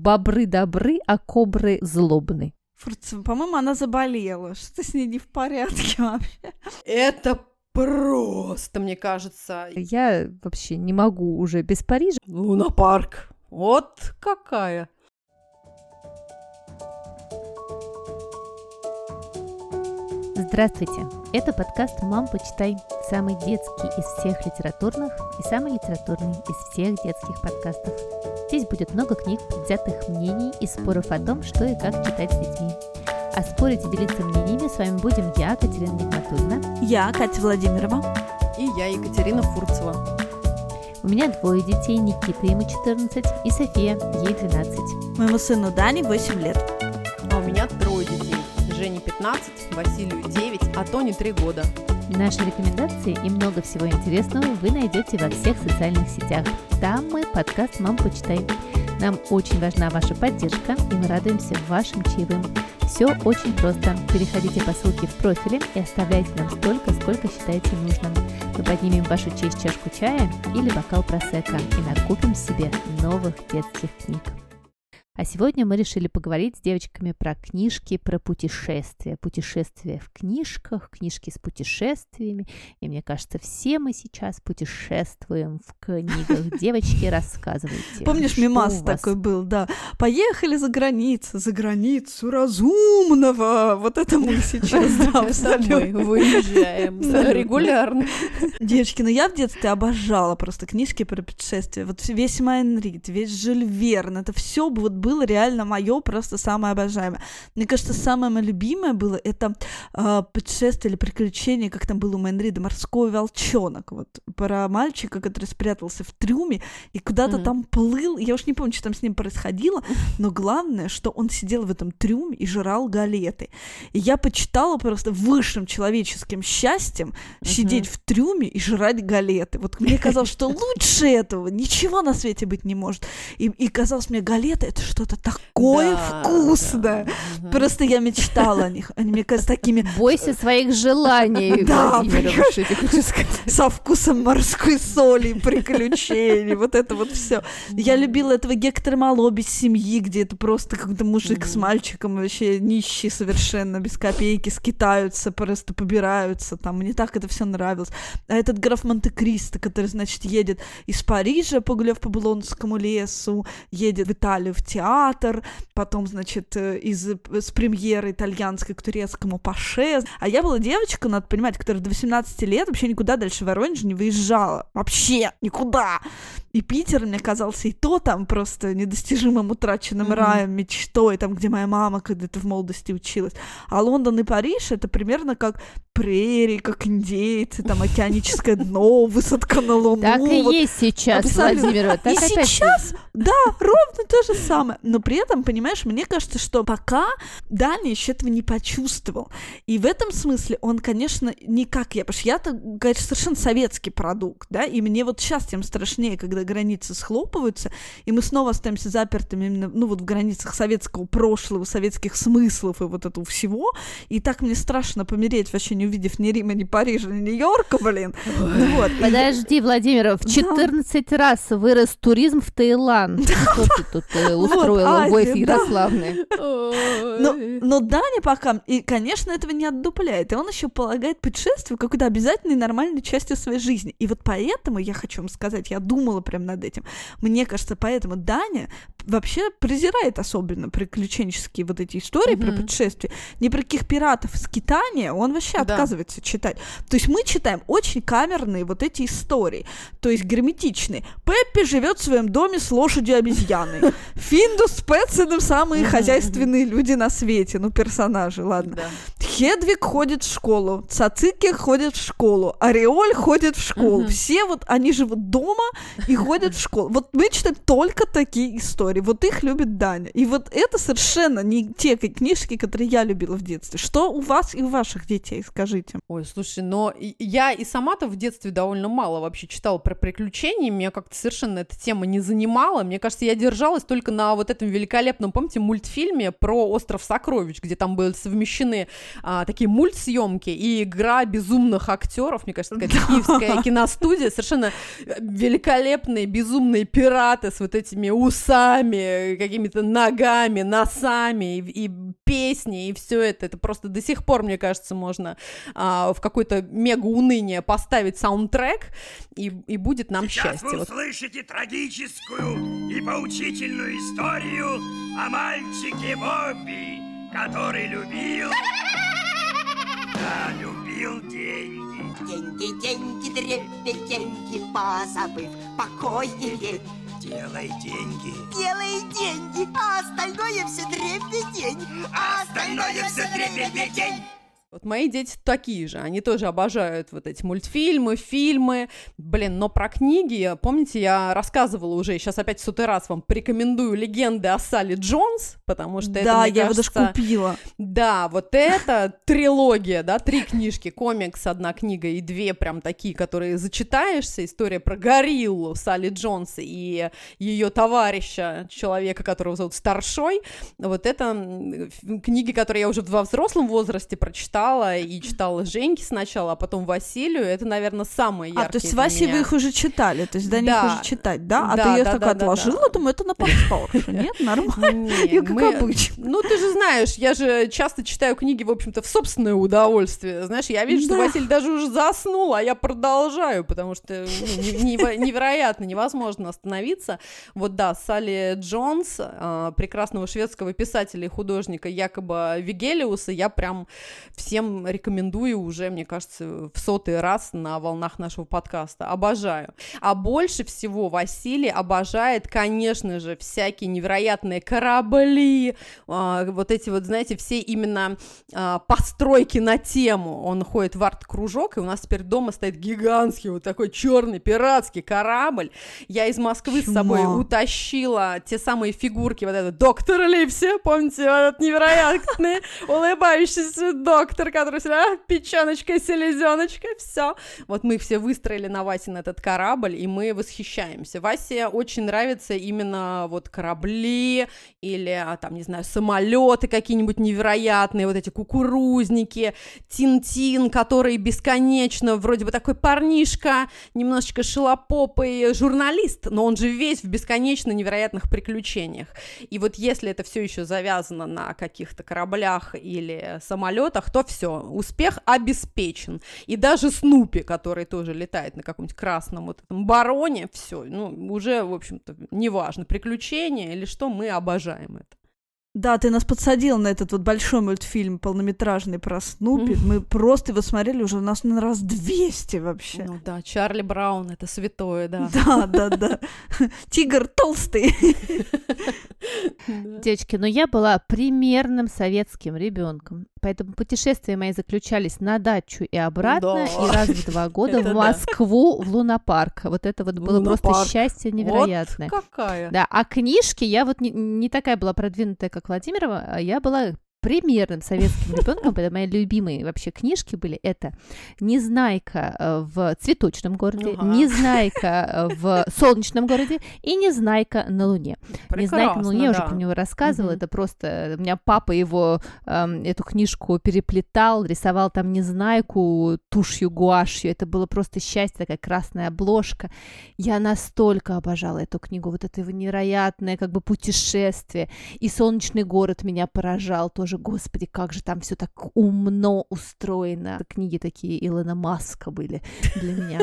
Бобры добры, а кобры злобны. Фурцева, по-моему, она заболела. Что-то с ней не в порядке вообще. Это просто, мне кажется. Я вообще не могу уже без Парижа. Лунопарк. Вот какая. Здравствуйте! Это подкаст «Мам, почитай». Самый детский из всех литературных и самый литературный из всех детских подкастов. Здесь будет много книг, предвзятых мнений и споров о том, что и как читать с детьми. А спорить и делиться мнениями с вами будем я, Катерина Нигматульна. Я, Катя Владимирова. И я, Екатерина Фурцева. У меня двое детей, Никита, ему 14, и София, ей 12. Моему сыну Дане 8 лет. А у меня трое детей. Жене 15, Василию 9, а Тоне 3 года. Наши рекомендации и много всего интересного вы найдете во всех социальных сетях. Там мы подкаст «Мам, почитай». Нам очень важна ваша поддержка, и мы радуемся вашим чаевым. Все очень просто. Переходите по ссылке в профиле и оставляйте нам столько, сколько считаете нужным. Мы поднимем вашу честь чашку чая или бокал просека и накупим себе новых детских книг. А сегодня мы решили поговорить с девочками про книжки, про путешествия. Путешествия в книжках, книжки с путешествиями. И мне кажется, все мы сейчас путешествуем в книгах. Девочки, рассказывайте. Помнишь, мимас такой был, да. Поехали за границу, за границу разумного. Вот это мы сейчас, да, абсолютно. выезжаем регулярно. Девочки, ну я в детстве обожала просто книжки про путешествия. Вот весь Майн Рид, весь Жюль Верн, это все вот было реально мое просто самое обожаемое. Мне кажется, самое мое любимое было это э, путешествие или приключение, как там было у Майнрида, «Морской волчонок», вот про мальчика, который спрятался в трюме и куда-то mm-hmm. там плыл, я уж не помню, что там с ним происходило, но главное, что он сидел в этом трюме и жрал галеты. И я почитала просто высшим человеческим счастьем mm-hmm. сидеть в трюме и жрать галеты. Вот мне казалось, что лучше этого ничего на свете быть не может. И, и казалось мне, галеты — это что-то такое да, вкусное. Да. Просто я мечтала о них. Они мне кажется такими... Бойся своих желаний, да, Со вкусом морской соли, приключений, вот это вот все. Я любила этого Гектора Мало без семьи, где это просто какой-то мужик с мальчиком, вообще нищий совершенно, без копейки, скитаются, просто побираются там. Мне так это все нравилось. А этот граф Монте-Кристо, который, значит, едет из Парижа, погуляв по Булонскому лесу, едет в Италию в театр, театр, потом, значит, э, из, с премьеры итальянской к турецкому паше. А я была девочка, надо понимать, которая до 18 лет вообще никуда дальше Воронежа не выезжала. Вообще никуда. И Питер мне казался и то там просто недостижимым утраченным mm-hmm. раем, мечтой, там, где моя мама когда-то в молодости училась. А Лондон и Париж — это примерно как прерии, как индейцы, там, океаническое дно, высадка на Луну. Так и есть сейчас, Владимир. И сейчас, да, ровно то же самое. Но при этом, понимаешь, мне кажется, что пока Дани еще этого не почувствовал. И в этом смысле он, конечно, не как я, потому что я-то, конечно, совершенно советский продукт, да, и мне вот сейчас тем страшнее, когда когда границы схлопываются, и мы снова остаемся запертыми именно, ну, вот в границах советского прошлого, советских смыслов и вот этого всего, и так мне страшно помереть, вообще не увидев ни Рима, ни Парижа, ни Нью-Йорка, блин. Ну, вот. Подожди, Владимир, в 14 да. раз вырос туризм в Таиланд. Что ты тут э, устроила, вот, Войф Ярославны? Но, но Даня пока, и, конечно, этого не отдупляет, и он еще полагает путешествие какой-то обязательной нормальной частью своей жизни. И вот поэтому я хочу вам сказать, я думала прям над этим. Мне кажется, поэтому Даня вообще презирает особенно приключенческие вот эти истории mm-hmm. про путешествия. Ни про каких пиратов из Китания он вообще да. отказывается читать. То есть мы читаем очень камерные вот эти истории, то есть герметичные. Пеппи живет в своем доме с лошадью обезьяной. Финдус с Пэтсоном самые хозяйственные люди на свете, ну персонажи, ладно. Хедвиг ходит в школу, Цацики ходит в школу, Ореоль ходит в школу. Все вот они живут дома и ходят в школу. Вот мы читаем только такие истории. Вот их любит Даня. И вот это совершенно не те книжки, которые я любила в детстве. Что у вас и у ваших детей, скажите? Ой, слушай, но я и сама-то в детстве довольно мало вообще читала про приключения. Меня как-то совершенно эта тема не занимала. Мне кажется, я держалась только на вот этом великолепном, помните, мультфильме про остров сокровищ, где там были совмещены а, такие мультсъемки и игра безумных актеров, мне кажется, такая киевская киностудия, совершенно великолепные безумные пираты с вот этими усами, какими-то ногами, носами и, и песни и все это. Это просто до сих пор, мне кажется, можно а, в какое-то мега уныние поставить саундтрек и, и будет нам Сейчас счастье. вы услышите трагическую и поучительную историю о мальчике Бобби, который любил... Да, любил деньги. Деньги, деньги, дребеденьги, позабыв покойнее. Делай деньги. Делай деньги, а остальное все дребедень. А остальное все дребедень. Вот мои дети такие же, они тоже обожают вот эти мультфильмы, фильмы, блин, но про книги, помните, я рассказывала уже, сейчас опять в сотый раз вам порекомендую легенды о Салли Джонс, потому что да, это, мне я кажется, его даже купила. Да, вот это трилогия, да, три книжки, комикс, одна книга и две прям такие, которые зачитаешься, история про гориллу Салли Джонс и ее товарища, человека, которого зовут Старшой, вот это книги, которые я уже во взрослом возрасте прочитала, и читала Женьке сначала, а потом Василию, это, наверное, самые яркие А, то есть меня. вы их уже читали, то есть до них Да. уже читать, да? А Да, ты ее да, так да, отложила, да. думаю, это на повторше. Нет, нормально. Не, Я как мы- обычно. Ну, ты же знаешь, я же часто читаю книги, в общем-то, в собственное удовольствие. Знаешь, я вижу, что. Василий даже уже заснул, а я продолжаю, потому что ну, невероятно, невозможно остановиться. Вот да, Салли Джонс, а, прекрасного шведского писателя и художника Якоба Вигелиуса, я прям всем рекомендую уже, мне кажется, в сотый раз на волнах нашего подкаста. Обожаю. А больше всего Василий обожает, конечно же, всякие невероятные корабли, а, вот эти вот, знаете, все именно а, постройки на тему. Он ходит в арт-кружок, и у нас теперь дома стоит гигантский вот такой черный пиратский корабль. Я из Москвы с Чума. собой утащила те самые фигурки, вот этот доктор Ливси, помните, вот этот невероятный улыбающийся доктор, который всегда «А, печеночка, селезеночка, все. Вот мы их все выстроили на Васе на этот корабль, и мы восхищаемся. Васе очень нравятся именно вот корабли или, а, там, не знаю, самолеты какие-нибудь невероятные, вот эти кукурузники, Тин-Тин, который бесконечно, вроде бы такой парнишка, немножечко шелопопый журналист, но он же весь в бесконечно невероятных приключениях. И вот если это все еще завязано на каких-то кораблях или самолетах, то все, успех обеспечен. И даже Снупи, который тоже летает на каком-нибудь красном вот этом бароне, все, ну, уже, в общем-то, неважно, приключения или что, мы обожаем это. Да, ты нас подсадил на этот вот большой мультфильм полнометражный про Снупи. Мы просто его смотрели уже у нас на раз 200 вообще. Ну да, Чарли Браун, это святое, да. Да, да, да. Тигр толстый. Девочки, но я была примерным советским ребенком, поэтому путешествия мои заключались на дачу и обратно, Да. и раз в два года Это в да. Москву, в Лунопарк. Вот это вот было Лунопарк. просто счастье невероятное. Какая? Да, а книжки, я вот не, не такая была продвинутая, как Владимирова, а я была примерным советским ребенком, поэтому мои любимые вообще книжки были это «Незнайка э, в цветочном городе», Ага. «Незнайка э, в солнечном городе» и «Незнайка на Луне». «Незнайка на Луне», я уже да. про него рассказывала, Мгм. это просто... У меня папа его, эм, эту книжку переплетал, рисовал там Незнайку тушью, гуашью, это было просто счастье, такая красная обложка. Я настолько обожала эту книгу, вот это его невероятное как бы путешествие. И «Солнечный город» меня поражал тоже, господи, как же там все так умно устроено. Книги такие Илона Маска были для меня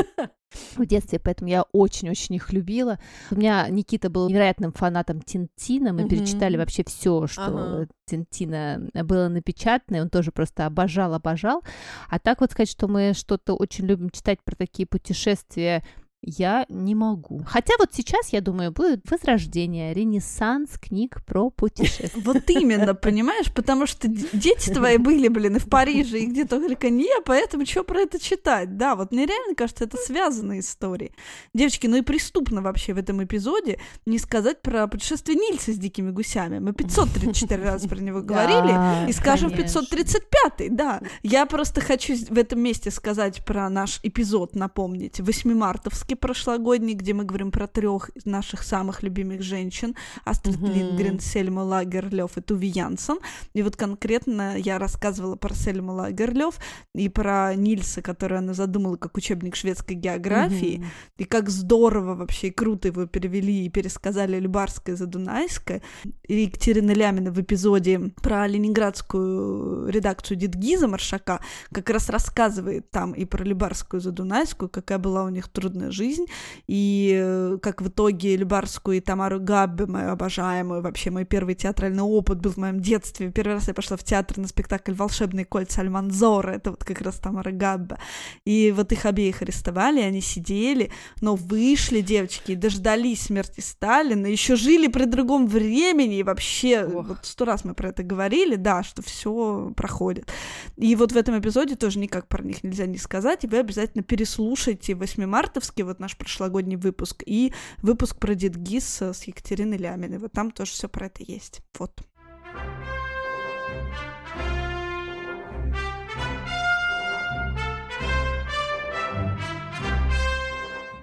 в детстве, поэтому я очень-очень их любила. У меня Никита был невероятным фанатом Тинтина, мы Мгм. перечитали вообще все, что Ага. Тинтина было напечатано, и он тоже просто обожал, обожал. А так вот сказать, что мы что-то очень любим читать про такие путешествия, я не могу. Хотя вот сейчас, я думаю, будет возрождение, ренессанс книг про путешествия. Вот именно, понимаешь? Потому что дети твои были, блин, и в Париже, и где только не, поэтому что про это читать? Да, вот мне реально кажется, это связанные истории. Девочки, ну и преступно вообще в этом эпизоде не сказать про путешествие Нильса с дикими гусями. Мы 534 раза про него говорили, и скажем конечно. 535 да. Я просто хочу в этом месте сказать про наш эпизод, напомнить, 8-мартовский, выпуске прошлогодней, где мы говорим про трех наших самых любимых женщин, Астрид Мгм. Линдгрен, Сельма Лагерлёв и Туви Янсен. И вот конкретно я рассказывала про Сельму Лагерлёв и про Нильса, который она задумала как учебник шведской географии, Мгм. и как здорово вообще и круто его перевели и пересказали Любарское за Дунайское. И Екатерина Лямина в эпизоде про ленинградскую редакцию Дедгиза Маршака как раз рассказывает там и про Любарскую за Дунайскую, какая была у них трудная жизнь, и э, как в итоге Любарскую и Тамару Габбе, мою обожаемую, вообще мой первый театральный опыт был в моем детстве. Первый раз я пошла в театр на спектакль «Волшебные кольца Альманзора», это вот как раз Тамара Габбе. И вот их обеих арестовали, они сидели, но вышли девочки и дождались смерти Сталина, еще жили при другом времени, и вообще, Ох. вот сто раз мы про это говорили, да, что все проходит. И вот в этом эпизоде тоже никак про них нельзя не сказать, и вы обязательно переслушайте 8 мартовский, вот наш прошлогодний выпуск, и выпуск про Дедгиз с Екатериной Ляминой, вот там тоже все про это есть. Вот.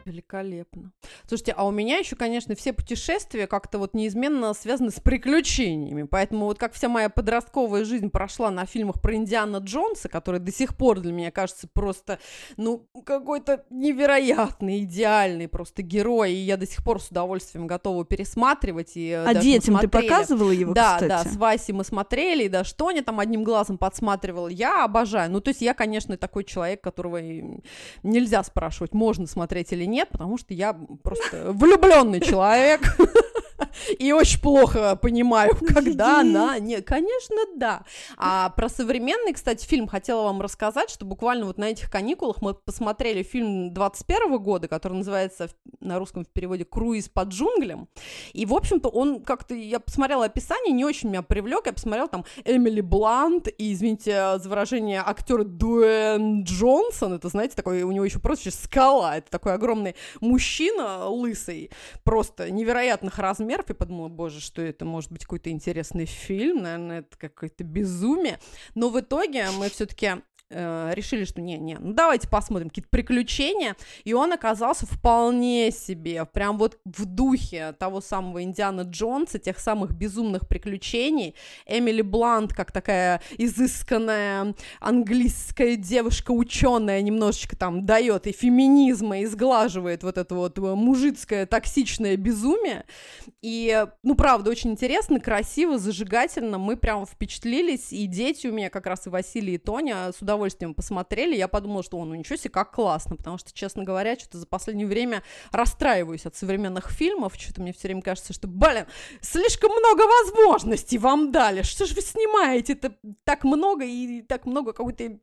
Великолепно. Слушайте, а у меня еще, конечно, все путешествия как-то вот неизменно связаны с приключениями. Поэтому вот как вся моя подростковая жизнь прошла на фильмах про Индиана Джонса, который до сих пор для меня кажется просто, ну, какой-то невероятный, идеальный просто герой. И я до сих пор с удовольствием готова пересматривать. И А даже мы детям ты показывала его, да, кстати? да, с Васей мы смотрели, и да, что они там одним глазом подсматривал, я обожаю. Ну, то есть я, конечно, такой человек, которого нельзя спрашивать, можно смотреть или нет, потому что я просто влюбленный человек. И очень плохо понимаю, когда она... Нет, конечно, да. А про современный, кстати, фильм хотела вам рассказать, что буквально вот на этих каникулах мы посмотрели фильм 21 года, который называется на русском в переводе «Круиз под джунглям». И, в общем-то, он как-то... Я посмотрела описание, не очень меня привлек. Я посмотрела там Эмили Блант и, извините за выражение, актер Дуэн Джонсон. Это, знаете, такой... У него еще прозвище «Скала». Это такой огромный мужчина лысый, просто невероятных размеров. И подумала, боже, что это может быть какой-то интересный фильм. Наверное, это какое-то безумие. Но в итоге мы все-таки решили, что не-не, ну давайте посмотрим какие-то приключения, и он оказался вполне себе, прям вот в духе того самого Индиана Джонса, тех самых безумных приключений. Эмили Блант, как такая изысканная английская девушка, ученая, немножечко там дает и феминизма, и сглаживает вот это вот мужицкое токсичное безумие. И, ну, правда, очень интересно, красиво, зажигательно. Мы прям впечатлились, и дети у меня, как раз и Василий, и Тоня, с удовольствием посмотрели. Я подумала, что, он, ну ничего себе, как классно, потому что, честно говоря, что-то за последнее время расстраиваюсь от современных фильмов. Что-то мне все время кажется, что, блин, слишком много возможностей вам дали. Что же вы снимаете? Это так много и так много какой-то,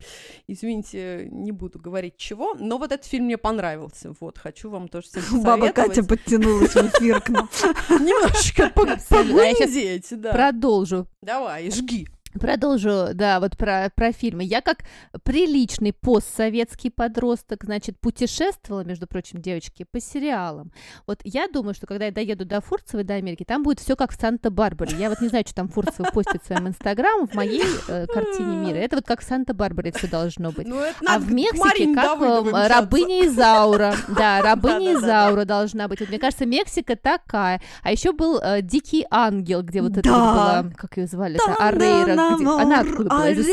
извините, не буду говорить чего, но вот этот фильм мне понравился. Вот, хочу вам тоже всем Баба Катя подтянулась в эфир к нам. Немножечко погундеть, да. Продолжу. Давай, жги. Продолжу, да, вот про, про фильмы. Я как приличный постсоветский подросток, значит, путешествовала, между прочим, девочки, по сериалам. Вот я думаю, что когда я доеду до Фурцевой, до Америки, там будет все как в Санта-Барбаре. Я вот не знаю, что там Фурцева постит в своем инстаграм, в моей э, картине мира. Это вот как в Санта-Барбаре все должно быть. Ну, А в Мексике как э, рабыня Изаура. Да, рабыня. Изаура должна быть. Вот мне кажется, Мексика такая. А еще был э, Дикий ангел, где вот это вот была, как ее звали, это Арейра. Она откуда была? Из, из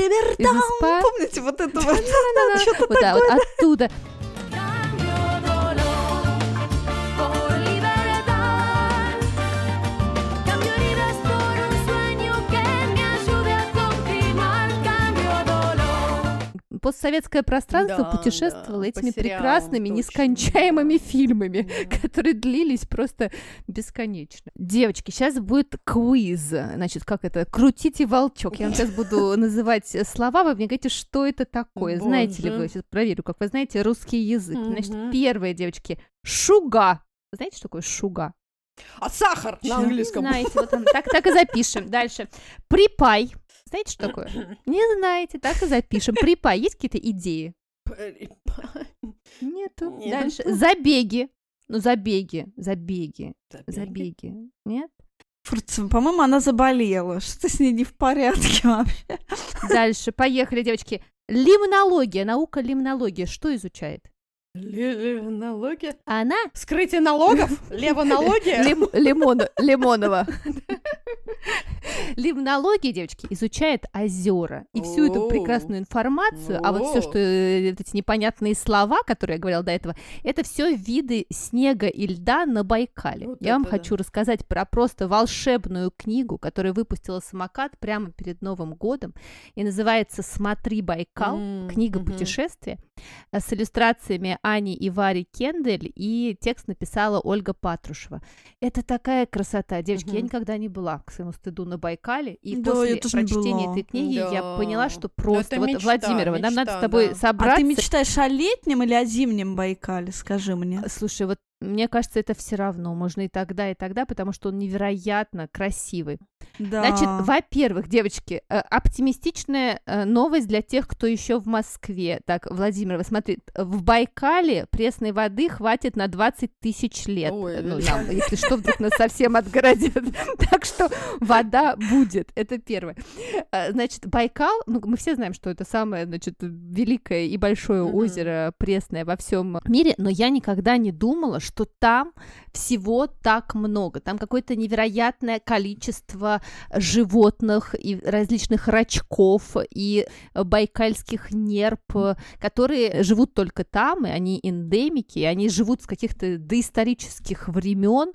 Помните вот это вот? Что-то вот оттуда. Постсоветское пространство Да, путешествовало да, этими сериалам, прекрасными, точно, нескончаемыми фильмами, Да. которые длились просто бесконечно. Девочки, сейчас будет квиз. Значит, как это? Крутите волчок. Я вам сейчас буду называть слова, вы мне говорите, что это такое. Знаете ли вы? Боже. Сейчас проверю, как вы знаете русский язык. Значит, Мгм. первое, девочки, шуга. Знаете, что такое шуга? А сахар на английском. Знаете, вот он, так, так и запишем. Дальше. Припай. Знаете, что такое? Не знаете, так и запишем. Припай. Есть какие-то идеи? Нету. Нет. Дальше. Забеги. Ну, забеги, забеги, забеги. Нет? Фурцева, по-моему, она заболела. Что-то с ней не в порядке вообще. Дальше. Поехали, девочки. Лимнология. Наука лимнология. Что изучает? Налоги? Она Скрытие налогов? Левонология? Лим- Лимон- Лимонова. Лимнология, девочки, изучает озера. И всю эту прекрасную информацию, а вот все, что э, эти непонятные слова, которые я говорила до этого, это все виды снега и льда на Байкале. Я вам хочу рассказать про просто волшебную книгу, которую выпустила самокат прямо перед Новым годом. И называется «Смотри, Байкал». Книга путешествия э, с иллюстрациями Ани и Вари Кендель, и текст написала Ольга Патрушева. Это такая красота. Девочки, я никогда не была, к своему стыду, на Байкале, и Да, после я прочтения была. этой книги я Да. поняла, что просто... это вот, мечта, Владимирова, нам надо с мечта, тобой да. собраться. А ты мечтаешь о летнем или о зимнем Байкале, скажи мне? Слушай, вот мне кажется, это все равно. Можно и тогда, и тогда, потому что он невероятно красивый. Да. Значит, во-первых, девочки, э, оптимистичная э, новость для тех, кто еще в Москве. Так, Владимир, смотри, в Байкале пресной воды хватит на 20 тысяч лет. Ой, ну, это- нам, если что, вдруг нас совсем отгородят. Так что вода будет. Это первое. Э, Значит, Байкал, ну, мы все знаем, что это самое, значит, великое и большое озеро пресное во всем мире, но я никогда не думала, что там всего так много. Там какое-то невероятное количество животных и различных рачков и э, байкальских нерп, э, которые живут только там, и они эндемики, и они живут с каких-то доисторических времен,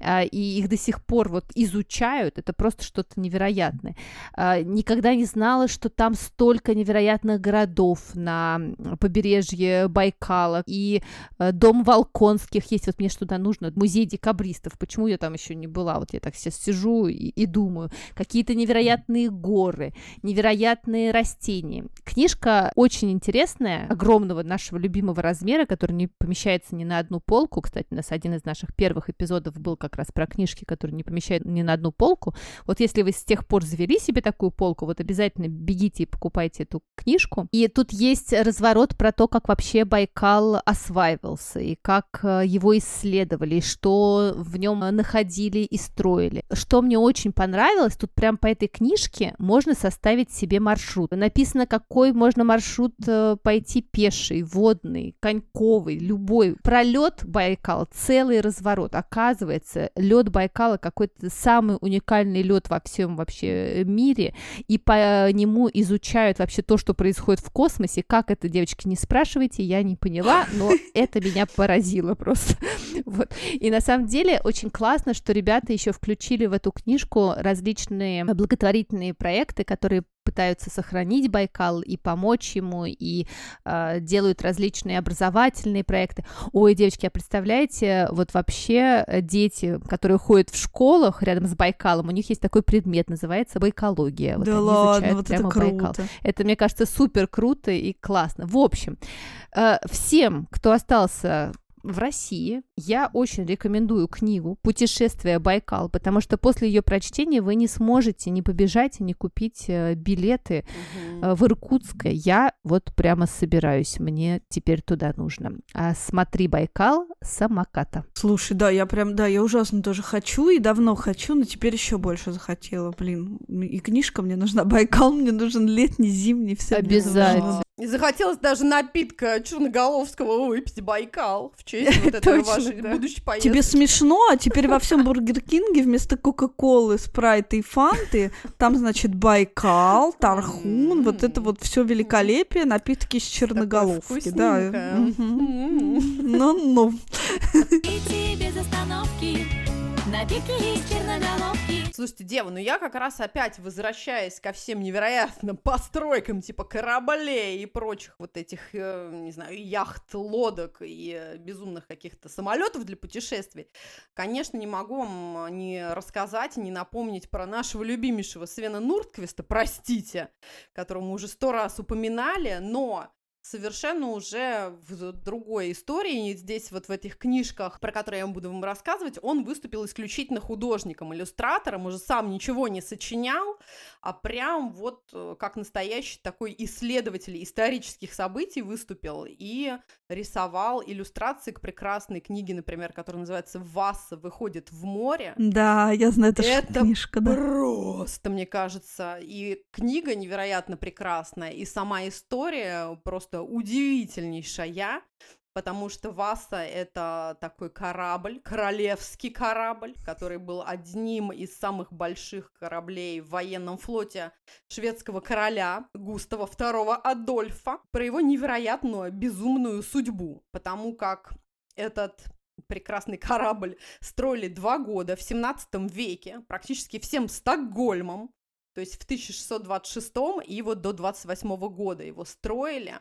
а, и их до сих пор вот изучают. Это просто что-то невероятное. А, Никогда не знала, что там столько невероятных городов на побережье Байкала, и э, дом Волконских есть, вот мне что туда нужно, музей декабристов, почему я там еще не была, вот я так сейчас сижу и, и думаю, какие-то невероятные горы, невероятные растения. Книжка очень интересная, огромного нашего любимого размера, который не помещается ни на одну полку, кстати, у нас один из наших первых эпизодов был как раз про книжки, которые не помещают ни на одну полку, вот если вы с тех пор завели себе такую полку, вот обязательно бегите и покупайте эту книжку. И тут есть разворот про то, как вообще Байкал осваивался, и как э, его исследовали, что в нем находили и строили. Что мне очень понравилось, тут прям по этой книжке можно составить себе маршрут. Написано, какой можно маршрут э, пойти пеший, водный, коньковый, любой. Пролет Байкал, целый разворот. Оказывается, лед Байкала какой-то самый уникальный лед во всем вообще мире, и по нему изучают вообще то, что происходит в космосе. Как это, девочки, не спрашивайте, я не поняла, но это меня поразило просто. Вот. И на самом деле очень классно, что ребята еще включили в эту книжку различные благотворительные проекты, которые пытаются сохранить Байкал и помочь ему, и э, делают различные образовательные проекты. Ой, девочки, а представляете, вот вообще э, дети, которые ходят в школах рядом с Байкалом, у них есть такой предмет, называется байкология. Вот да они ладно, вот это прямо Байкал. круто. Это, мне кажется, супер круто и классно. В общем, э, всем, кто остался в России, я очень рекомендую книгу «Путешествие Байкал», потому что после ее прочтения вы не сможете не побежать и не купить э, билеты э, в Иркутск. Я вот прямо собираюсь, мне теперь туда нужно. А «Смотри, Байкал» самоката. Слушай, да, я прям, да, я ужасно тоже хочу и давно хочу, но теперь еще больше захотела, блин. И книжка мне нужна, Байкал мне нужен летний, зимний, все. Обязательно. И захотелось даже напитка Черноголовского выпить Байкал в честь вот этого Точно, вашей да. будущей поездки. Тебе смешно, а теперь во всем Бургер Кинге вместо Кока-Колы, Спрайта и Фанты там, значит, Байкал, Тархун, вот это вот все великолепие, напитки из Черноголовки, да. Ну-ну. Идти без остановки, из черноголовки. Слушайте, Дева, ну я как раз опять возвращаясь ко всем невероятным постройкам типа кораблей и прочих вот этих, э, не знаю, яхт, лодок и э, безумных каких-то самолетов для путешествий, конечно, не могу вам не рассказать, не напомнить про нашего любимейшего Свена Нуртквиста, простите, которого мы уже сто раз упоминали, но совершенно уже в другой истории. И здесь вот в этих книжках, про которые я буду вам рассказывать, он выступил исключительно художником, иллюстратором, уже сам ничего не сочинял, а прям вот э, как настоящий такой исследователь исторических событий выступил и рисовал иллюстрации к прекрасной книге, например, которая называется «Васса выходит в море». Да, я знаю, это, Это книжка, да. Просто, мне кажется, и книга невероятно прекрасная, и сама история просто удивительнейшая. потому что Васа это такой корабль, королевский корабль, который был одним из самых больших кораблей в военном флоте шведского короля Густава II Адольфа, про его невероятную безумную судьбу, потому как этот прекрасный корабль строили два года в 17 веке, практически всем Стокгольмом, то есть в 1626 и вот до 28 года его строили.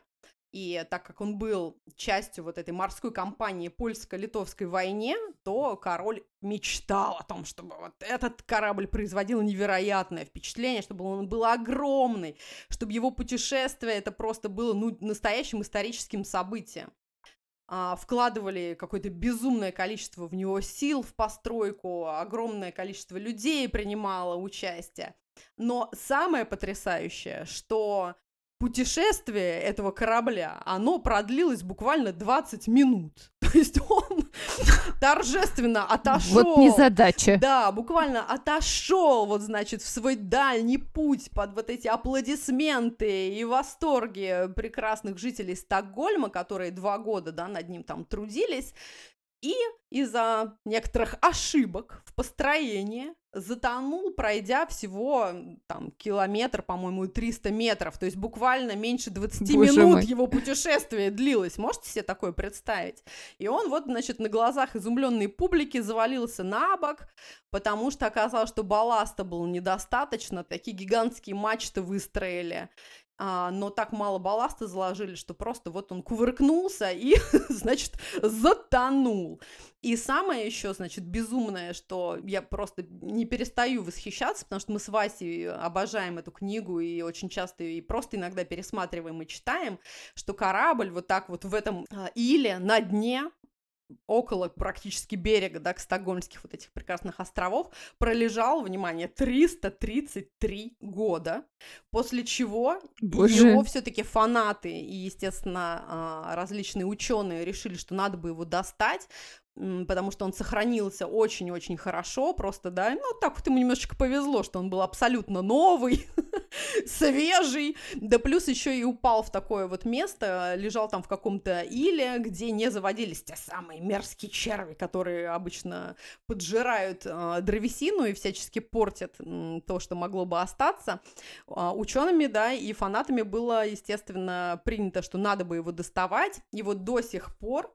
И так как он был частью вот этой морской кампании польско-литовской войне, то король мечтал о том, чтобы вот этот корабль производил невероятное впечатление, чтобы он был огромный, чтобы его путешествие это просто было ну, настоящим историческим событием а, вкладывали какое-то безумное количество в него сил в постройку, огромное количество людей принимало участие. Но самое потрясающее, что путешествие этого корабля, оно продлилось буквально 20 минут. То есть он торжественно отошел. Вот незадача. Да, буквально отошел, вот, значит, в свой дальний путь под вот эти аплодисменты и восторги прекрасных жителей Стокгольма, которые два года, да, над ним там трудились. И из-за некоторых ошибок в построении затонул, пройдя всего там километр, по-моему, 300 метров, то есть буквально меньше 20 Боже минут мой. его путешествие длилось. Можете себе такое представить? И он вот, значит, на глазах изумленной публики завалился на бок, потому что оказалось, что балласта было недостаточно, такие гигантские мачты выстроили. А, но так мало балласта заложили, что просто вот он кувыркнулся и, значит, затонул. И самое еще, значит, безумное, что я просто не перестаю восхищаться, потому что мы с Васей обожаем эту книгу и очень часто и просто иногда пересматриваем и читаем, что корабль вот так вот в этом а, иле на дне около практически берега, да, к стокгольмских вот этих прекрасных островов, пролежал, внимание, 333 года, после чего Боже. его все-таки фанаты и, естественно, а, различные ученые решили, что надо бы его достать, потому что он сохранился очень-очень хорошо, просто, да, ну, так вот ему немножечко повезло, что он был абсолютно новый, свежий, да плюс еще и упал в такое вот место, лежал там в каком-то иле, где не заводились те самые мерзкие черви, которые обычно поджирают э, древесину и всячески портят м, то, что могло бы остаться. А, учеными, да, и фанатами было, естественно, принято, что надо бы его доставать, и вот до сих пор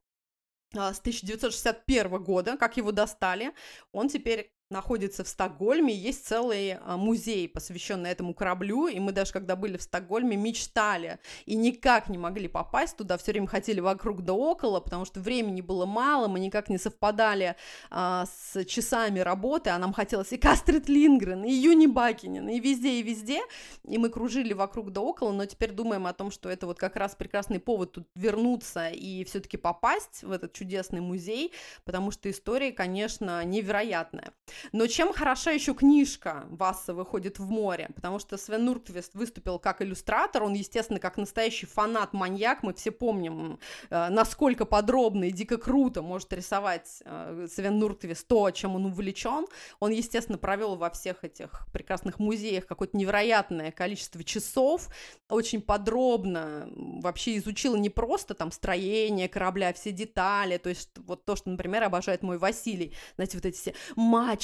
с 1961 года, как его достали, он теперь находится в Стокгольме, есть целый а, музей, посвященный этому кораблю, и мы даже когда были в Стокгольме, мечтали и никак не могли попасть туда, все время хотели вокруг да около, потому что времени было мало, мы никак не совпадали а, с часами работы, а нам хотелось и Кастрит Лингрен, и Юни Бакинин, и везде, и везде, и мы кружили вокруг да около, но теперь думаем о том, что это вот как раз прекрасный повод тут вернуться и все-таки попасть в этот чудесный музей, потому что история, конечно, невероятная. Но чем хороша еще книжка «Васса выходит в море», потому что Свен Нуртвест выступил как иллюстратор, он, естественно, как настоящий фанат-маньяк, мы все помним, э, насколько подробно и дико круто может рисовать э, Свен Нуртвест то, чем он увлечен. Он, естественно, провел во всех этих прекрасных музеях какое-то невероятное количество часов, очень подробно вообще изучил не просто там строение корабля, все детали, то есть вот то, что, например, обожает мой Василий, знаете, вот эти все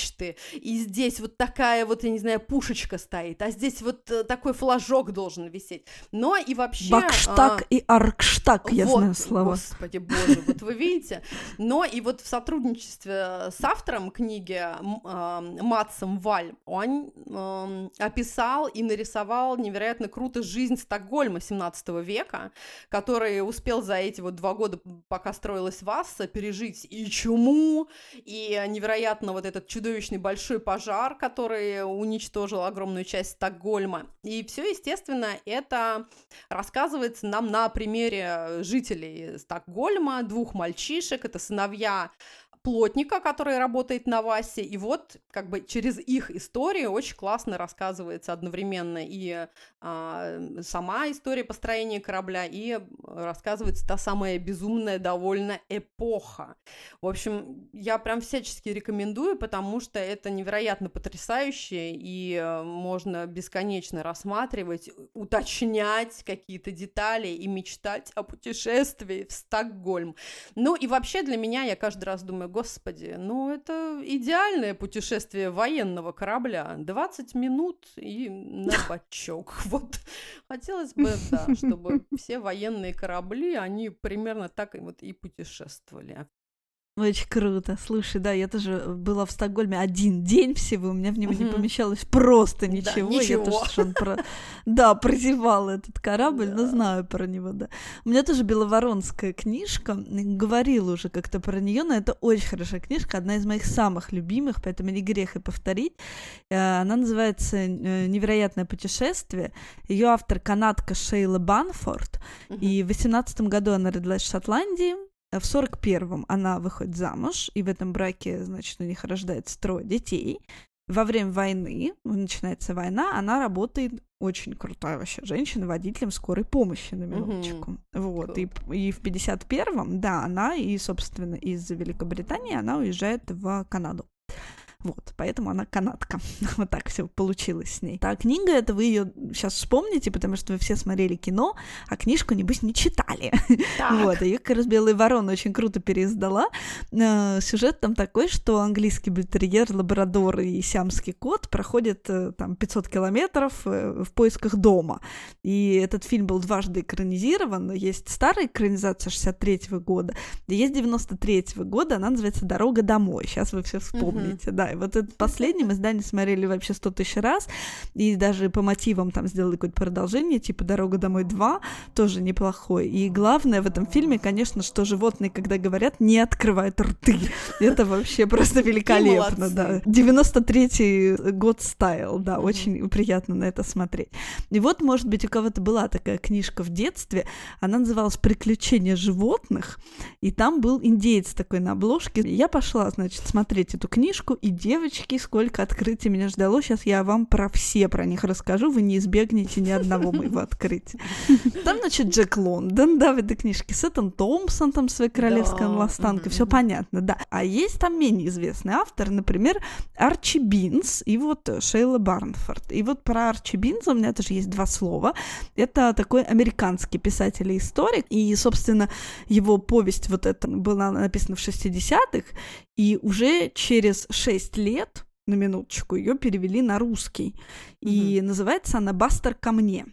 мачты, и здесь вот такая вот, я не знаю, пушечка стоит, а здесь вот э, такой флажок должен висеть. Но и вообще... Бакштаг а, и Аркштаг, я вот, знаю слова. Господи боже, вот вы видите. Но и вот в сотрудничестве с автором книги а, Матсом Валь он ам, описал и нарисовал невероятно круто жизнь Стокгольма 17 века, который успел за эти вот два года, пока строилась Васса, пережить и чуму, и невероятно вот этот чудовищный большой пожар, который уничтожил огромную часть Стокгольма. И все, естественно, это рассказывается нам на примере жителей Стокгольма, двух мальчишек, это сыновья плотника, который работает на Васе, и вот как бы через их историю очень классно рассказывается одновременно и а, сама история построения корабля, и рассказывается та самая безумная довольно эпоха. В общем, я прям всячески рекомендую, потому что это невероятно потрясающе, и э, можно бесконечно рассматривать, уточнять какие-то детали и мечтать о путешествии в Стокгольм. Ну и вообще для меня, я каждый раз думаю, господи, ну это идеальное путешествие военного корабля. 20 минут и на бачок. Вот хотелось бы, да, чтобы все военные корабли, они примерно так и вот и путешествовали. Очень круто. Слушай, да, я тоже была в Стокгольме один день всего, у меня в него не помещалось просто ничего. Да, ничего. Я тоже что-то про... Да, прозевала этот корабль, но знаю про него, да. У меня тоже беловоронская книжка, говорила уже как-то про нее, но это очень хорошая книжка, одна из моих самых любимых, поэтому не грех и повторить. Э, Она называется э, «Невероятное путешествие». Ее автор канадка Шейла Банфорд, и в 18 году она родилась в Шотландии, в 41-м она выходит замуж, и в этом браке, значит, у них рождается трое детей. Во время войны, начинается война, она работает очень крутая вообще женщина, водителем скорой помощи, на минуточку. Вот, и, и в 51-м, да, она, и, собственно, из Великобритании она уезжает в Канаду. Вот, поэтому она канадка. вот так все получилось с ней. А книга это вы ее сейчас вспомните, потому что вы все смотрели кино, а книжку, небось, не читали. вот, ее как раз «Белый ворон» очень круто переиздала. Э, сюжет там такой, что английский бультерьер, лабрадор и сиамский кот проходят э, там 500 километров э, в поисках дома. И этот фильм был дважды экранизирован. Есть старая экранизация 63 года, есть 93 года, она называется «Дорога домой». Сейчас вы все вспомните, да. И вот этот последний мы издание смотрели вообще сто тысяч раз, и даже по мотивам там сделали какое-то продолжение, типа «Дорога домой 2», тоже неплохой. И главное в этом фильме, конечно, что животные, когда говорят, не открывают рты. Это вообще просто великолепно, да. 93-й год стайл, да, очень приятно на это смотреть. И вот, может быть, у кого-то была такая книжка в детстве, она называлась «Приключения животных», и там был индеец такой на обложке. Я пошла, значит, смотреть эту книжку, и девочки, сколько открытий меня ждало. Сейчас я вам про все про них расскажу, вы не избегнете ни одного моего открытия. Там, значит, Джек Лондон, да, в этой книжке, Сеттон Томпсон, там Да. ластанка, Мгм, все понятно, да. А есть там менее известный автор, например, Арчи Бинс и вот Шейла Барнфорд. И вот про Арчи Бинса у меня тоже есть два слова. Это такой американский писатель и историк, и, собственно, его повесть вот эта была написана в 60-х, и уже через 6 лет на минуточку, ее перевели на русский. И называется она «Бастер ко мне».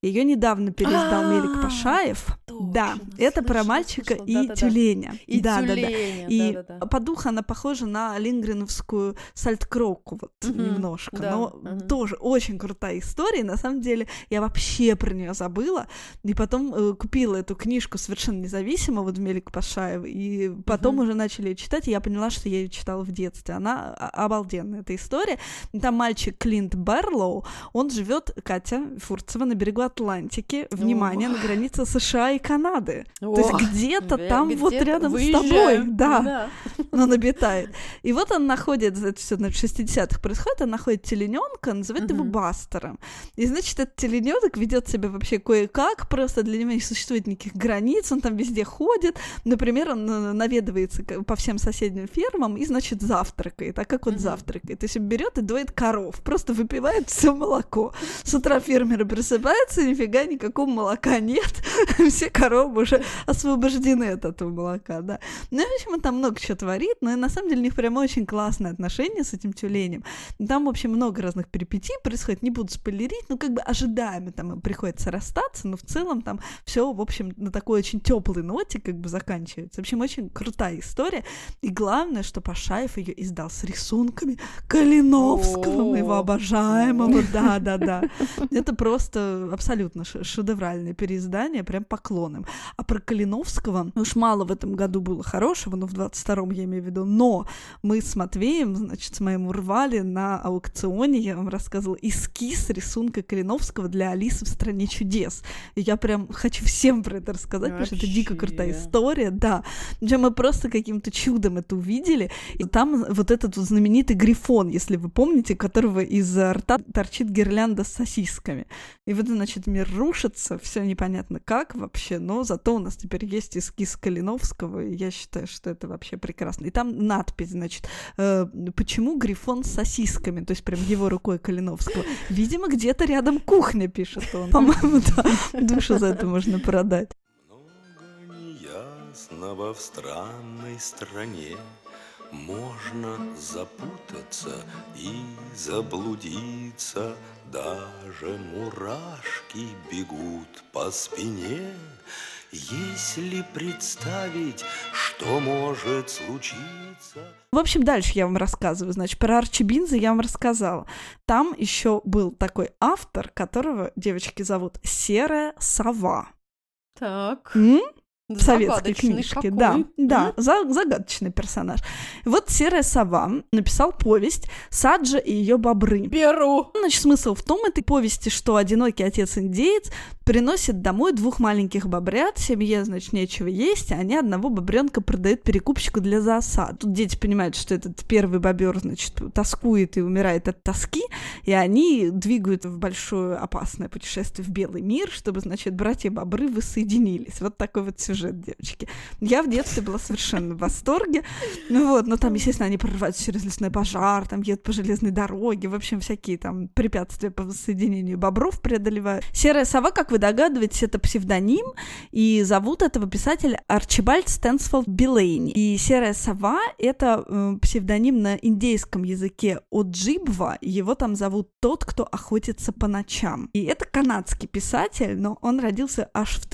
Ее недавно переиздал Мелик А, Пашаев. Да, это про мальчика и тюленя. И да, да, да. И по духу она похожа на лингреновскую сальткроку вот немножко, но тоже очень крутая история. На самом деле я вообще про нее забыла, и потом э, купила эту книжку совершенно независимо вот Мелик Пашаев, и потом уже начали ее читать, и я поняла, что я ее читала в детстве. Она обалденная эта история. Там мальчик Клинт Берлоу, он живет Катя Фурцева на берегу Атлантики. Внимание, на границе США и Канады. То есть где-то там вот где-то рядом с выезжаю. тобой, да, Да. он обитает. И вот он находит, это все в 60-х происходит, он находит телененка, называет его. Бастером. И значит, этот телененок ведет себя вообще кое-как, просто для него не существует никаких границ, он там везде ходит. Например, он э, наведывается по всем соседним фермам и, значит, завтракает. А как он завтракает? То есть он берет и доит коров, просто выпивает все молоко. С утра фермеры просыпаются, нифига никакого молока нет. Все коровы уже освобождены от этого молока, да. Ну, в общем, он там много чего творит, но на самом деле у них прям очень классные отношения с этим тюленем. Там, в общем, много разных перипетий происходит, не буду спойлерить, ну, как бы ожидаемо там приходится расстаться, но в целом там все, в общем, на такой очень теплой ноте как бы заканчивается. В общем, очень крутая история. И главное, что Пашаев ее издал с рисунками, Калиновского, моего обожаемого, да-да-да. Это просто абсолютно ш- шедевральное переиздание, прям поклоном. А про Калиновского уж мало в этом году было хорошего, ну, в 22-м я имею в виду, но мы с Матвеем, значит, с моим урвали на аукционе, я вам рассказывала, эскиз рисунка Калиновского для Алисы в «Стране чудес». И я прям хочу всем про это рассказать, потому что это дико крутая Вообще. история, да. Причем мы просто каким-то чудом это увидели, и там вот этот вот знаменитый грифон, если вы помните, которого из рта торчит гирлянда с сосисками. И вот, значит, мир рушится, все непонятно как вообще, но зато у нас теперь есть эскиз Калиновского, и я считаю, что это вообще прекрасно. И там надпись, значит, э, почему грифон с сосисками, то есть прям его рукой Калиновского. Видимо, где-то рядом кухня, пишет он. По-моему, да, душу за это можно продать. Много неясного в странной стране Можно запутаться и заблудиться Даже мурашки бегут по спине Если представить, что может случиться В общем, дальше я вам рассказываю. Значит, про Арчи Бинза я вам рассказала. Там еще был такой автор, которого девочки зовут Серая сова. Так. М? В советской книжке, какой. да, да, М? за- загадочный персонаж. Вот серая сова написал повесть Саджа и ее бобры. Беру. Значит, смысл в том этой повести, что одинокий отец-индеец приносит домой двух маленьких бобрят, семье, значит, нечего есть, а они одного бобренка продают перекупщику для засад. Тут дети понимают, что этот первый бобер, значит, тоскует и умирает от тоски, и они двигают в большое опасное путешествие в белый мир, чтобы, значит, братья-бобры воссоединились. Вот такой вот сюжет, девочки. Я в детстве была совершенно в восторге. Ну вот, но там, естественно, они прорываются через лесной пожар, там едут по железной дороге, в общем, всякие там препятствия по воссоединению бобров преодолевают. Серая сова, как вы догадываетесь, это псевдоним, и зовут этого писателя Арчибальд Стэнсфолд Билейни. И серая сова — это э, псевдоним на индейском языке Оджибва, его там зовут тот, кто охотится по ночам. И это канадский писатель, но он родился аж в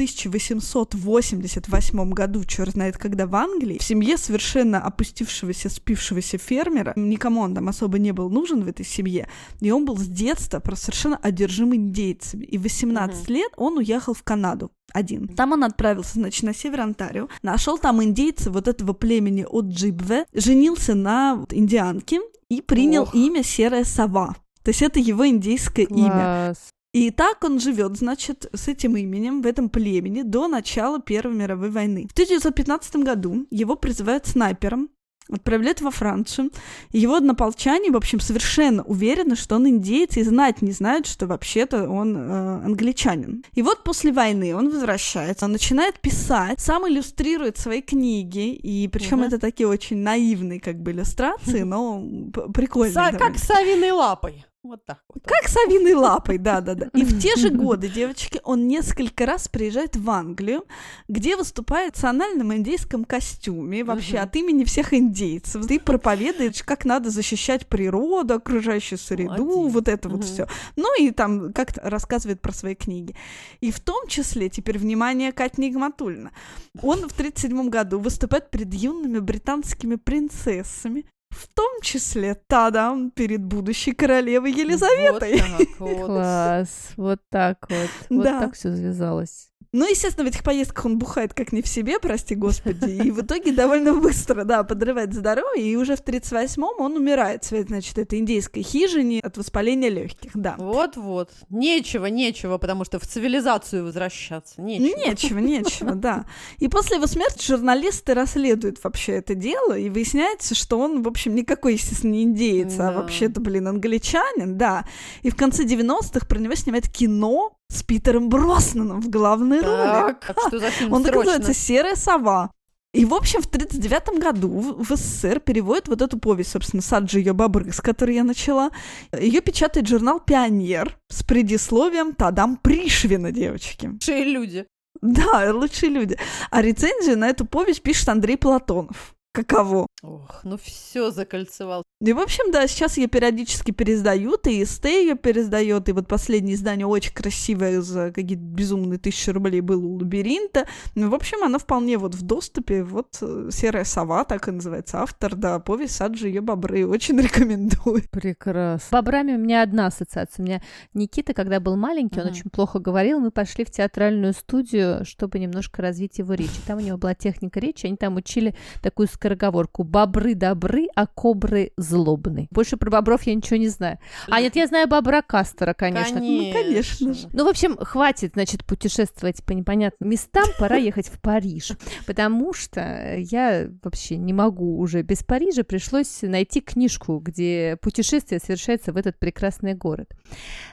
1888 году, черт знает когда в Англии, в семье совершенно опустившегося, спившегося фермера. Никому он там особо не был нужен в этой семье. И он был с детства просто совершенно одержим индейцами. И в 18 лет он уехал в Канаду один. Там он отправился, значит, на север Онтарио, нашел там индейца вот этого племени Оджибве, женился на индианке и принял Ох. имя Серая Сова. То есть это его индейское имя. И так он живет, значит, с этим именем в этом племени до начала Первой мировой войны. В 1915 году его призывают снайпером, отправляют во Францию. Его однополчане, в общем, совершенно уверены, что он индеец, и знать не знают, что вообще-то он э, англичанин. И вот после войны он возвращается, он начинает писать, сам иллюстрирует свои книги, и причем Мгм. это такие очень наивные как бы иллюстрации, но прикольные. Как с лапой. Вот так вот. Как с овиной лапой, да-да-да. И в те же годы, девочки, он несколько раз приезжает в Англию, где выступает в национальном индейском костюме, вообще от имени всех индейцев. Ты проповедуешь, как надо защищать природу, окружающую среду, вот это вот все. Ну и там как-то рассказывает про свои книги. И в том числе, теперь внимание, Катя Нигматульна, он в 1937 году выступает перед юными британскими принцессами, в том числе, тадам, перед будущей королевой Елизаветой. Вот так вот. Класс. Вот так вот. Вот Да. так все завязалось. Ну, естественно, в этих поездках он бухает как не в себе, прости господи, и в итоге довольно быстро, да, подрывает здоровье, и уже в 38-м он умирает значит, этой индейской хижине от воспаления легких, да. Вот-вот. Нечего, нечего, потому что в цивилизацию возвращаться. Нечего. Нечего, нечего, да. И после его смерти журналисты расследуют вообще это дело, и выясняется, что он, в общем, никакой, естественно, не индеец, а Да. вообще-то, блин, англичанин, да. И в конце 90-х про него снимают кино с Питером Броснаном в главной роли. Так, так что за фильм Он так срочно? называется «Серая сова». И, в общем, в 1939 году в в СССР переводят вот эту повесть, собственно, «Саджи ее бобры», с которой я начала. Ее печатает журнал «Пионер» с предисловием «Тадам Пришвина, девочки». Лучшие люди. Да, лучшие люди. А рецензию на эту повесть пишет Андрей Платонов. Каково? Ох, ну все закольцевал. Ну и, в общем, да, сейчас ее периодически переиздают, и СТ ее переиздает, и вот последнее издание очень красивое, за какие-то безумные тысячи рублей было у Лабиринта. Ну, в общем, она вполне вот в доступе, вот э, «Серая сова», так и называется автор, да, повесть «Саджи ее бобры», очень рекомендую. Прекрасно. Бобрами у меня одна ассоциация. У меня Никита, когда был маленький, он очень плохо говорил, мы пошли в театральную студию, чтобы немножко развить его речь. И Там у него была техника речи, они там учили такую скороговорку «бобры добры, а кобры злобны». Больше про бобров я ничего не знаю. А нет, я знаю бобра Кастера, конечно. Ну, конечно же. Ну, в общем, хватит, значит, путешествовать по непонятным местам, пора ехать в Париж. Потому что я вообще не могу уже без Парижа, пришлось найти книжку, где путешествие совершается в этот прекрасный город.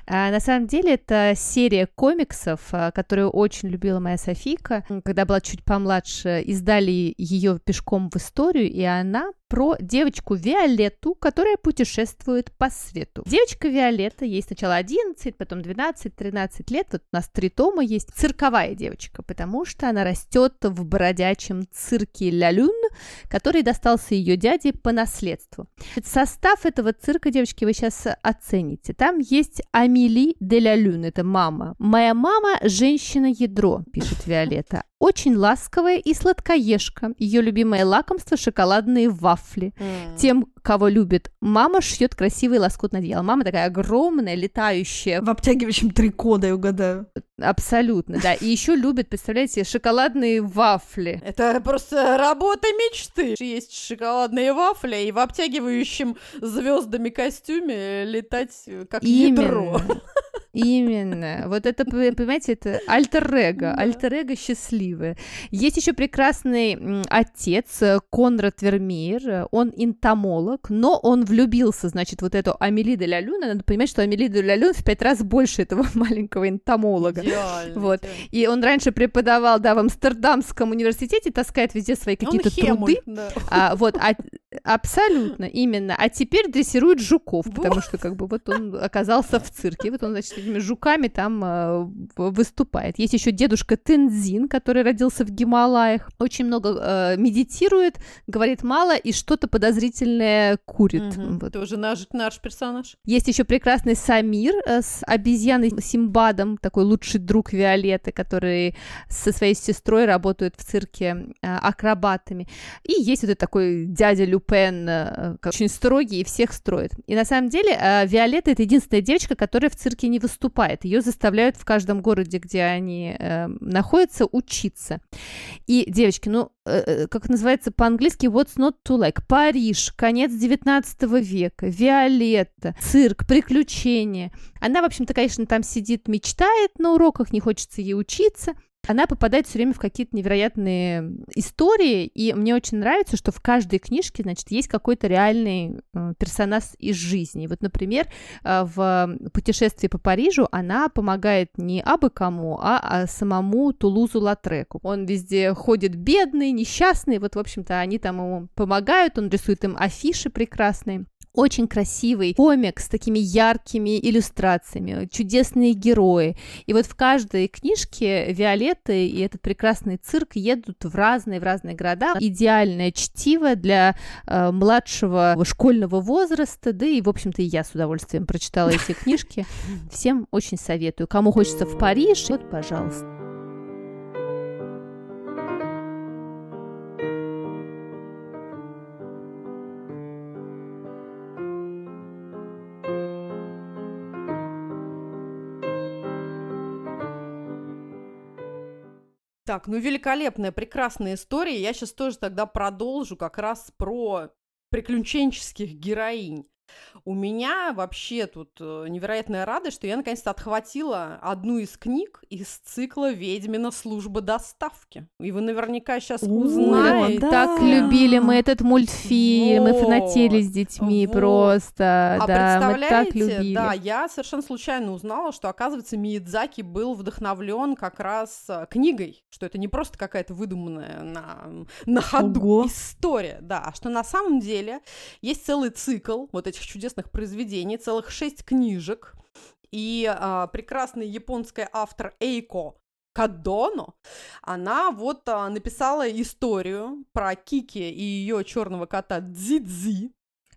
А, на самом деле, это серия комиксов, а, которую очень любила моя Софийка. Когда была чуть помладше, издали ее пешком в историю, и она про девочку Виолетту, которая путешествует по свету. Девочка Виолетта, ей сначала 11, потом 12, 13 лет, вот у нас три тома есть, цирковая девочка, потому что она растет в бродячем цирке Ля Люн, который достался ее дяде по наследству. Состав этого цирка, девочки, вы сейчас оцените. Там есть Амели де Ля Люн, это мама. Моя мама – женщина-ядро, пишет Виолетта. Очень ласковая и сладкоежка. Ее любимое лакомство – шоколадные вафли. Тем, кого любит мама, шьет красивый лоскут на одеяло. Мама такая огромная, летающая. В обтягивающем трико, да, я угадаю. Абсолютно, да. И еще любит, представляете, шоколадные вафли. Это просто работа мечты. Есть шоколадные вафли и в обтягивающем звездами костюме летать э, как ядро. Именно. Вот это, понимаете, это альтер-эго, альтер-эго счастливое. Есть еще прекрасный отец э, Конрад Вермеер, он энтомолог, но он влюбился, значит, вот эту Амели де ля Люна. Надо понимать, что Амели де ля Люн в пять раз больше этого маленького энтомолога. Идеально. Вот. идеально. И он раньше преподавал, да, в Амстердамском университете, таскает везде свои Он какие-то труды. да. А, вот, а- абсолютно, именно. А теперь дрессирует жуков, потому что как бы вот он оказался в цирке, вот он, значит, этими жуками там э, выступает. Есть еще дедушка Тензин, который родился в Гималаях, очень много э, медитирует, говорит мало и что-то подозрительное курит. Мгм. Вот. Тоже наш, наш персонаж. Есть еще прекрасный Самир э, с обезьяной Симбадом, такой лучший друг Виолетты, который со своей сестрой работают в цирке э, акробатами. И есть вот этот такой дядя Люпен, э, очень строгий и всех строит. И на самом деле э, Виолетта это единственная девочка, которая в цирке не выступает. Ее заставляют в каждом городе, где они э, находятся, учиться. И, девочки, ну, э, э, как называется по-английски, what's not to like? Париж, конец 19 века, Виолетта, цирк, приключения. Она, в общем-то, конечно, там сидит, мечтает на уроках, не хочется ей учиться. Она попадает все время в какие-то невероятные истории, и мне очень нравится, что в каждой книжке, значит, есть какой-то реальный э, персонаж из жизни. Вот, например, э, в путешествии по Парижу она помогает не абы кому, а, а самому Тулузу Латреку. Он везде ходит бедный, несчастный, вот, в общем-то, они там ему помогают, он рисует им афиши прекрасные. Очень красивый комик с такими яркими иллюстрациями, чудесные герои. И вот в каждой книжке Виолетта и этот прекрасный цирк едут в разные, в разные города. Идеальное чтиво для э, младшего школьного возраста, да и, в общем-то, и я с удовольствием прочитала эти книжки. Всем очень советую. Кому хочется в Париж, вот, пожалуйста. Так, ну великолепная, прекрасная история. Я сейчас тоже тогда продолжу как раз про приключенческих героинь. У меня вообще тут э, невероятная радость, что я наконец-то отхватила одну из книг из цикла «Ведьмина служба доставки». И вы наверняка сейчас О, узнаете. да. Так любили мы этот мультфильм, мы Вот, фанатели с детьми вот. просто, А да, мы так представляете, любили. да, я совершенно случайно узнала, что, оказывается, Миядзаки был вдохновлен как раз э, книгой, что это не просто какая-то выдуманная на, на ходу Ого. история, да, а что на самом деле есть целый цикл вот этих чудесных произведений, целых шесть книжек, и а, прекрасная японская автор Эйко Кадоно, она вот а, написала историю про Кики и ее черного кота Дзидзи,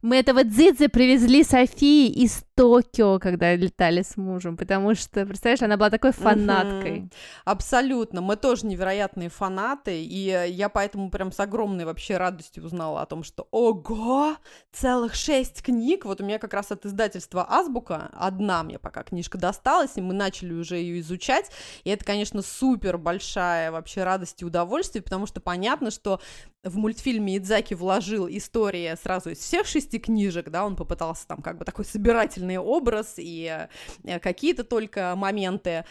Мы этого Дзидзи привезли Софии из Токио, когда летали с мужем, потому что, представляешь, она была такой фанаткой. Мгм. Абсолютно. Мы тоже невероятные фанаты, и э, я поэтому прям с огромной вообще радостью узнала о том, что ого, целых шесть книг. Вот у меня как раз от издательства Азбука одна мне пока книжка досталась, и мы начали уже ее изучать. И это, конечно, супер большая вообще радость и удовольствие, потому что понятно, что в мультфильме Идзаки вложил истории сразу из всех шести книжек, да, он попытался там как бы такой собирательный образ и э, какие-то только моменты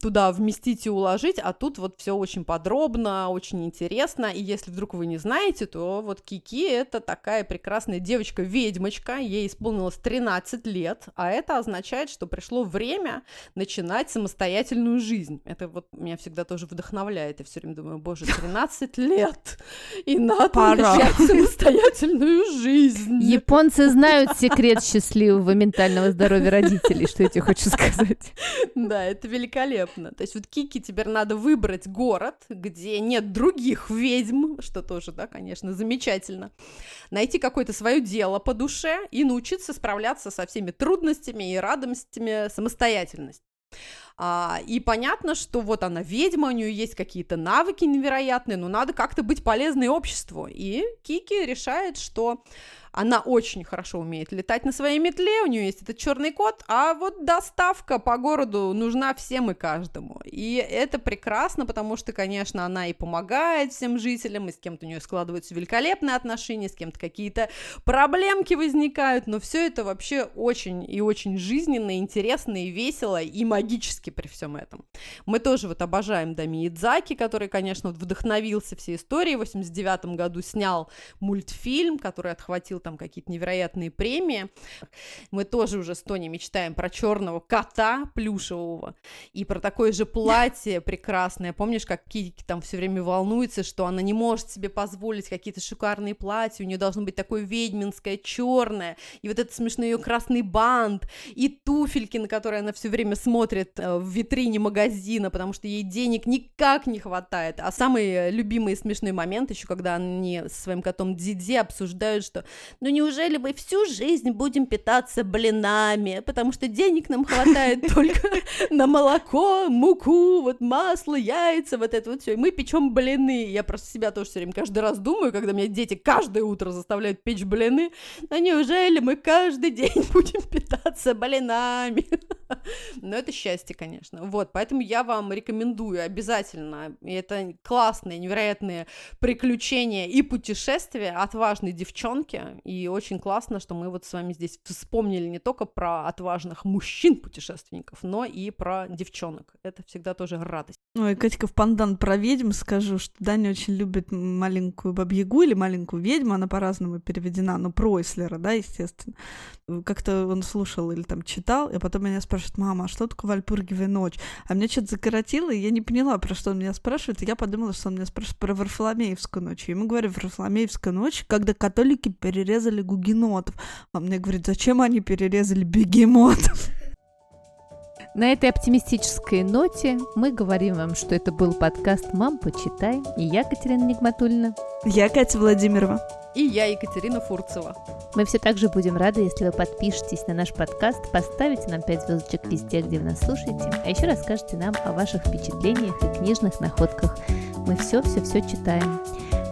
туда вместить и уложить, а тут вот все очень подробно, очень интересно, и если вдруг вы не знаете, то вот Кики это такая прекрасная девочка-ведьмочка, ей исполнилось 13 лет, а это означает, что пришло время начинать самостоятельную жизнь. Это вот меня всегда тоже вдохновляет, я все время думаю, боже, 13 лет, и надо Пора. начать самостоятельную жизнь. Японцы знают секрет счастливого ментального здоровья родителей, что я тебе хочу сказать. Да, это великолепно. То есть вот Кики теперь надо выбрать город, где нет других ведьм, что тоже, да, конечно, замечательно. Найти какое-то свое дело по душе и научиться справляться со всеми трудностями и радостями самостоятельности. А, и понятно, что вот она ведьма, у нее есть какие-то навыки невероятные, но надо как-то быть полезной обществу. И Кики решает, что она очень хорошо умеет летать на своей метле, у нее есть этот черный кот, а вот доставка по городу нужна всем и каждому. И это прекрасно, потому что, конечно, она и помогает всем жителям, и с кем-то у нее складываются великолепные отношения, с кем-то какие-то проблемки возникают, но все это вообще очень и очень жизненно, интересно и весело, и магически при всем этом. Мы тоже вот обожаем Дами Идзаки, который, конечно, вдохновился всей историей, в 89 году снял мультфильм, который отхватил там какие-то невероятные премии. Мы тоже уже с Тони мечтаем про черного кота плюшевого и про такое же платье прекрасное. Помнишь, как Кики там все время волнуется, что она не может себе позволить какие-то шикарные платья, у нее должно быть такое ведьминское черное, и вот этот смешной ее красный бант, и туфельки, на которые она все время смотрит э, в витрине магазина, потому что ей денег никак не хватает. А самый э, любимый и смешной момент еще, когда они со своим котом Диди обсуждают, что ну неужели мы всю жизнь будем питаться блинами, потому что денег нам хватает только на молоко, муку, вот масло, яйца, вот это вот все. И мы печем блины. Я просто себя тоже все время каждый раз думаю, когда меня дети каждое утро заставляют печь блины, а неужели мы каждый день будем питаться блинами? Но это счастье, конечно. Вот, поэтому я вам рекомендую обязательно. И это классные, невероятные приключения и путешествия отважной девчонки. И очень классно, что мы вот с вами здесь вспомнили не только про отважных мужчин-путешественников, но и про девчонок. Это всегда тоже радость. Ой, Катька, в пандан про ведьм скажу, что Даня очень любит маленькую бабьягу или маленькую ведьму, она по-разному переведена, но Пройслера, да, естественно. Как-то он слушал или там читал, и потом меня спрашивает, мама, а что такое Вальпургиевая ночь? А меня что-то закоротило, и я не поняла, про что он меня спрашивает, и я подумала, что он меня спрашивает про Варфоломеевскую ночь. И ему говорю, Варфоломеевская ночь, когда католики перерезали гугенотов. А мне говорит, зачем они перерезали бегемотов? На этой оптимистической ноте мы говорим вам, что это был подкаст «Мам, почитай». И я, Катерина Нигматульна. Я Катя Владимирова. И я, Екатерина Фурцева. Мы все также будем рады, если вы подпишетесь на наш подкаст, поставите нам 5 звездочек везде, где вы нас слушаете, а еще расскажете нам о ваших впечатлениях и книжных находках. Мы все-все-все читаем.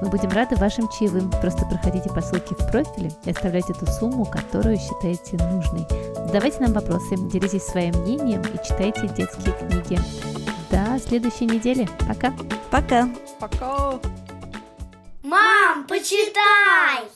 Мы будем рады вашим чаевым. Просто проходите по ссылке в профиле и оставляйте ту сумму, которую считаете нужной. Задавайте нам вопросы, делитесь своим мнением и читайте детские книги. До следующей недели. Пока! Пока! Пока! Мам, почитай!